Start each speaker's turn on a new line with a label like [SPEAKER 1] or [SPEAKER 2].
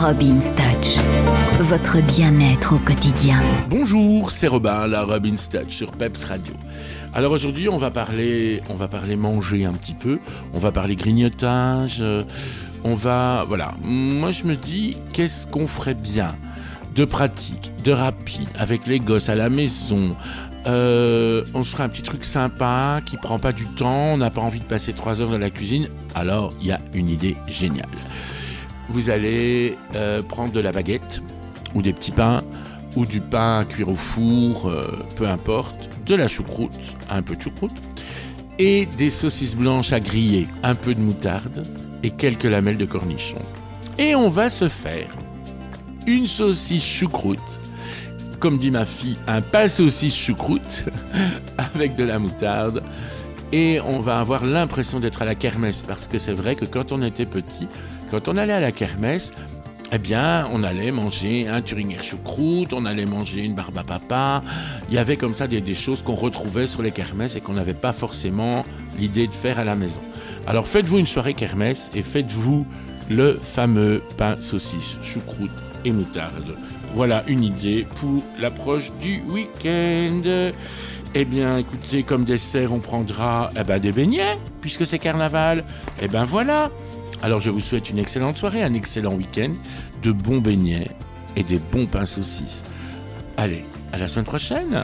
[SPEAKER 1] Robin's Touch, votre bien-être au quotidien.
[SPEAKER 2] Bonjour, c'est Robin, la Robin's Touch sur Peps Radio. Alors aujourd'hui, on va parler, on va parler manger un petit peu, on va parler grignotage, euh, on va, voilà. Moi, je me dis, qu'est-ce qu'on ferait bien de pratique, de rapide, avec les gosses à la maison? Euh, on se ferait un petit truc sympa qui prend pas du temps, on n'a pas envie de passer trois heures dans la cuisine. Alors, il y a une idée géniale vous allez euh, prendre de la baguette ou des petits pains ou du pain à cuire au four, euh, peu importe, de la choucroute, un peu de choucroute, et des saucisses blanches à griller, un peu de moutarde et quelques lamelles de cornichon. Et on va se faire une saucisse choucroute, comme dit ma fille, un pain saucisse choucroute avec de la moutarde. Et on va avoir l'impression d'être à la kermesse, parce que c'est vrai que quand on était petit, quand on allait à la kermesse, eh bien, on allait manger un Thuringer choucroute, on allait manger une barbe à papa. Il y avait comme ça des, choses qu'on retrouvait sur les kermesses et qu'on n'avait pas forcément l'idée de faire à la maison. Alors faites-vous une soirée kermesse et faites-vous le fameux pain saucisse, choucroute et moutarde. Voilà une idée pour l'approche du week-end. Eh bien, écoutez, comme dessert, on prendra eh ben, des beignets, puisque c'est carnaval. Eh bien, voilà. Alors je vous souhaite une excellente soirée, un excellent week-end, de bons beignets et des bons pains saucisses. Allez, à la semaine prochaine